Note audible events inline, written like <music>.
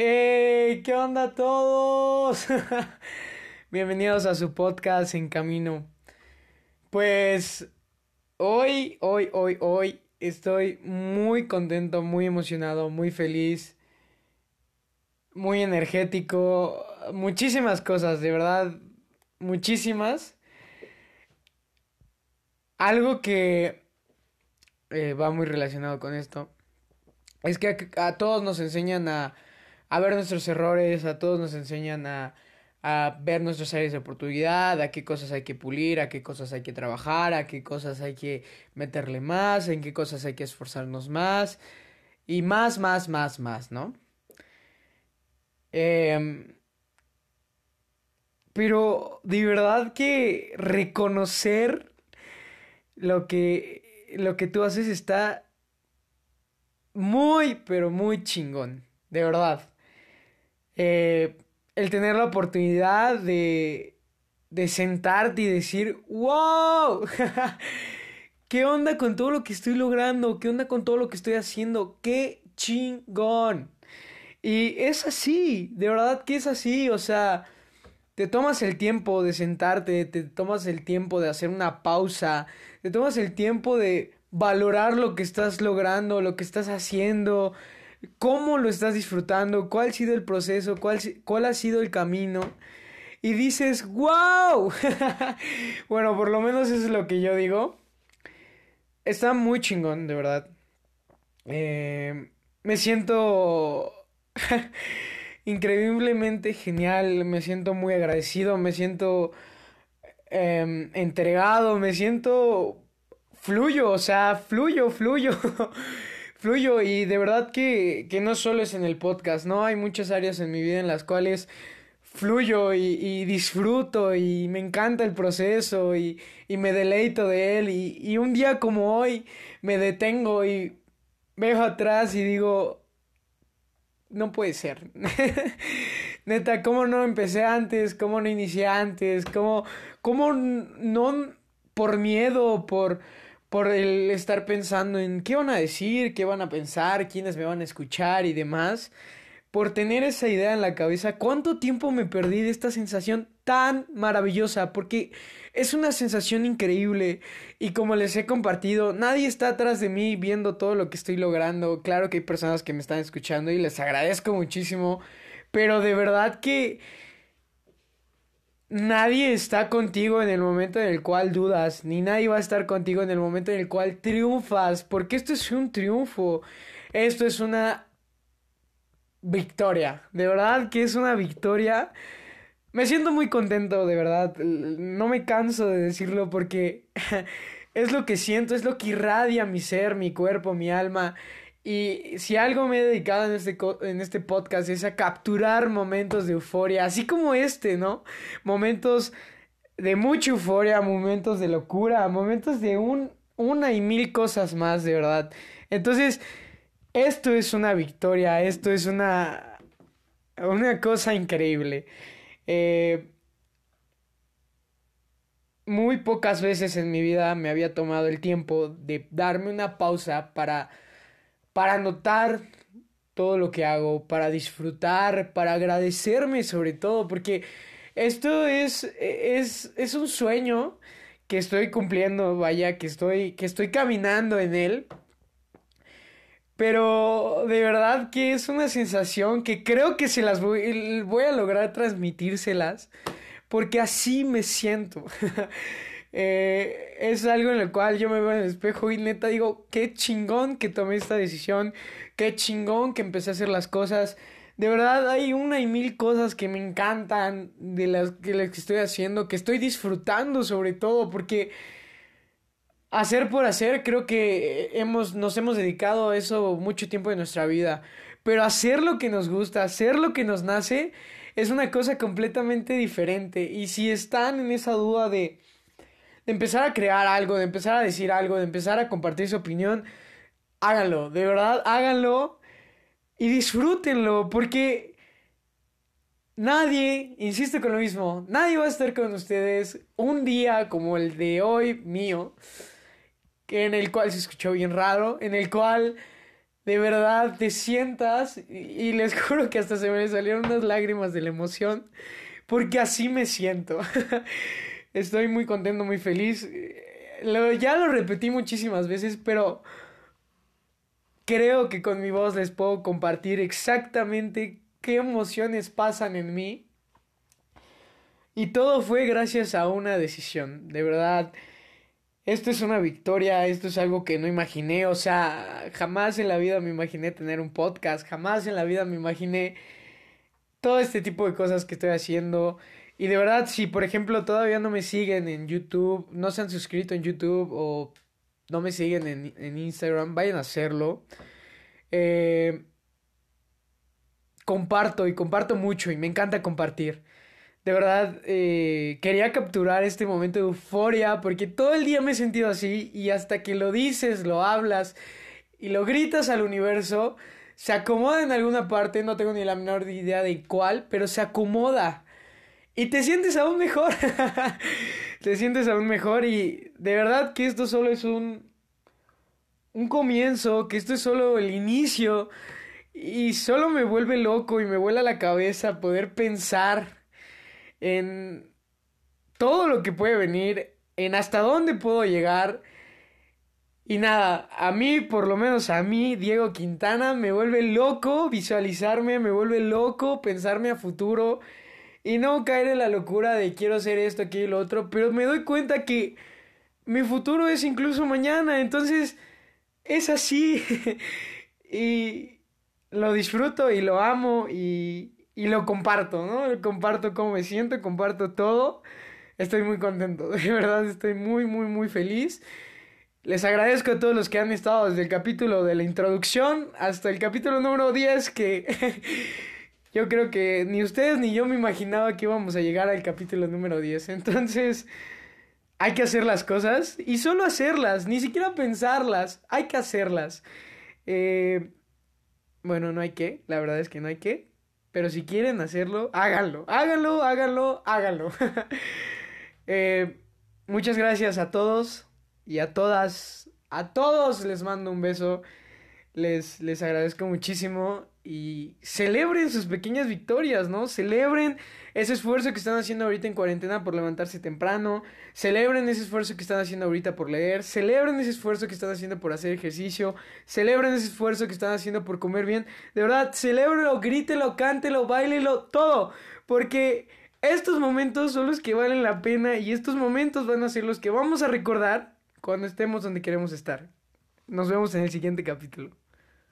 ¡Hey! ¿Qué onda todos? <laughs> Bienvenidos a su podcast En Camino. Pues hoy, hoy, hoy, hoy estoy muy contento, muy emocionado, muy feliz, muy energético, muchísimas cosas, de verdad, muchísimas. Algo que eh, va muy relacionado con esto es que a, todos nos enseñan a, a, ver nuestros errores, a todos nos enseñan a, a ver nuestras áreas de oportunidad, a qué cosas hay que pulir, a qué cosas hay que trabajar, a qué cosas hay que meterle más, en qué cosas hay que esforzarnos más y más, más, más, más, ¿no? Eh, pero de verdad que reconocer lo que, lo que tú haces está muy, pero muy chingón, de verdad. Eh, el tener la oportunidad de, de sentarte y decir, wow, <laughs> ¿qué onda con todo lo que estoy logrando? ¿Qué onda con todo lo que estoy haciendo? ¡Qué chingón! Y es así, de verdad que es así, o sea, te tomas el tiempo de sentarte, te tomas el tiempo de hacer una pausa, te tomas el tiempo de valorar lo que estás logrando, lo que estás haciendo, cómo lo estás disfrutando, cuál ha sido el proceso, cuál, cuál ha sido el camino. Y dices, wow. <laughs> bueno, por lo menos es lo que yo digo. Está muy chingón, de verdad. Eh, me siento <laughs> increíblemente genial, me siento muy agradecido, me siento em, entregado, me siento fluyo, o sea, fluyo, fluyo. <laughs> fluyo y de verdad que, que no solo es en el podcast, ¿no? Hay muchas áreas en mi vida en las cuales fluyo y, y disfruto y me encanta el proceso y, y me deleito de él y, y, un día como hoy me detengo y veo atrás y digo, no puede ser. <laughs> Neta, ¿cómo no empecé antes? ¿Cómo no inicié antes? ¿Cómo, cómo no por miedo, por por el estar pensando en qué van a decir, qué van a pensar, quiénes me van a escuchar y demás, por tener esa idea en la cabeza, ¿cuánto tiempo me perdí de esta sensación tan maravillosa? Porque es una sensación increíble y como les he compartido, nadie está atrás de mí viendo todo lo que estoy logrando. Claro que hay personas que me están escuchando y les agradezco muchísimo, pero de verdad que nadie está contigo en el momento en el cual dudas, ni nadie va a estar contigo en el momento en el cual triunfas, porque esto es un triunfo, esto es una victoria, de verdad que es una victoria. Me siento muy contento, de verdad, no me canso de decirlo porque <laughs> es lo que siento, es lo que irradia mi ser, mi cuerpo, mi alma. Y si algo me he dedicado en este, en este podcast es a capturar momentos de euforia, así como este, ¿no? Momentos de mucha euforia, momentos de locura, momentos de un, una y mil cosas más, de verdad. Entonces, esto es una victoria, esto es una, una cosa increíble. Eh, muy pocas veces en mi vida me había tomado el tiempo de darme una pausa para para notar todo lo que hago, para disfrutar, para agradecerme sobre todo, porque esto es, es, es un sueño que estoy cumpliendo, vaya, que estoy, que estoy caminando en él. Pero de verdad que es una sensación que creo que se las voy, voy a lograr transmitírselas. Porque así me siento. <laughs> Eh, es algo en el cual yo me veo en el espejo y neta digo, qué chingón que tomé esta decisión, qué chingón que empecé a hacer las cosas. De verdad hay una y mil cosas que me encantan de las que, las que estoy haciendo, que estoy disfrutando sobre todo, porque hacer por hacer creo que hemos, nos hemos dedicado a eso mucho tiempo de nuestra vida. Pero hacer lo que nos gusta, hacer lo que nos nace, es una cosa completamente diferente. Y si están en esa duda de de empezar a crear algo, de empezar a decir algo, de empezar a compartir su opinión, háganlo, de verdad, háganlo y disfrútenlo, porque nadie, insisto con lo mismo, nadie va a estar con ustedes un día como el de hoy mío, en el cual se escuchó bien raro, en el cual de verdad te sientas y, les <laughs> juro que hasta se me salieron unas lágrimas de la emoción porque así me siento. <laughs> Estoy muy contento, muy feliz. ya lo repetí muchísimas veces, pero creo que con mi voz les puedo compartir exactamente qué emociones pasan en mí. Y todo fue gracias a una decisión. De verdad, esto es una victoria, esto es algo que no imaginé, o sea, jamás en la vida me imaginé tener un podcast, jamás en la vida me imaginé todo este tipo de cosas que estoy haciendo. Y de verdad, si por ejemplo todavía no me siguen en YouTube, no se han suscrito en YouTube o no me siguen en, Instagram, vayan a hacerlo. Eh, comparto y comparto mucho y me encanta compartir. De verdad, eh, quería capturar este momento de euforia porque todo el día me he sentido así y hasta que lo dices, lo hablas y lo gritas al universo, se acomoda en alguna parte, no tengo ni la menor idea de cuál, pero se acomoda. Y te sientes aún mejor. <laughs> te sientes aún mejor y de verdad que esto solo es un un comienzo, que esto es solo el inicio y solo me vuelve loco y me vuela la cabeza poder pensar en todo lo que puede venir, en hasta dónde puedo llegar. Y nada, a mí, por lo menos a mí, Diego Quintana, me vuelve loco visualizarme, me vuelve loco pensarme a futuro y no caer en la locura de quiero hacer esto, aquí y lo otro, pero me doy cuenta que mi futuro es incluso mañana, entonces es así <laughs> y lo disfruto y lo amo y, y lo comparto, ¿no? Comparto cómo me siento, comparto todo. Estoy muy contento, <laughs> de verdad estoy muy, muy, muy feliz. Les agradezco a todos los que han estado desde el capítulo de la introducción hasta el capítulo número 10 que <laughs> yo creo que ni ustedes ni yo me imaginaba que íbamos a llegar al capítulo número 10. <laughs> Entonces, hay que hacer las cosas y solo hacerlas, ni siquiera pensarlas, hay que hacerlas. Eh, bueno, no hay que, la verdad es que no hay que. Pero si quieren hacerlo, háganlo, háganlo, háganlo, háganlo. <laughs> Eh, muchas gracias a todos y a todas. A todos les mando un beso. Les, les agradezco muchísimo y celebren sus pequeñas victorias, ¿no? Celebren ese esfuerzo que están haciendo ahorita en cuarentena por levantarse temprano, celebren ese esfuerzo que están haciendo ahorita por leer, celebren ese esfuerzo que están haciendo por hacer ejercicio, celebren ese esfuerzo que están haciendo por comer bien, de verdad, celébrelo, grítelo, cántelo, bailelo, todo, porque estos momentos son los que valen la pena y estos momentos van a ser los que vamos a recordar cuando estemos donde queremos estar. Nos vemos en el siguiente capítulo.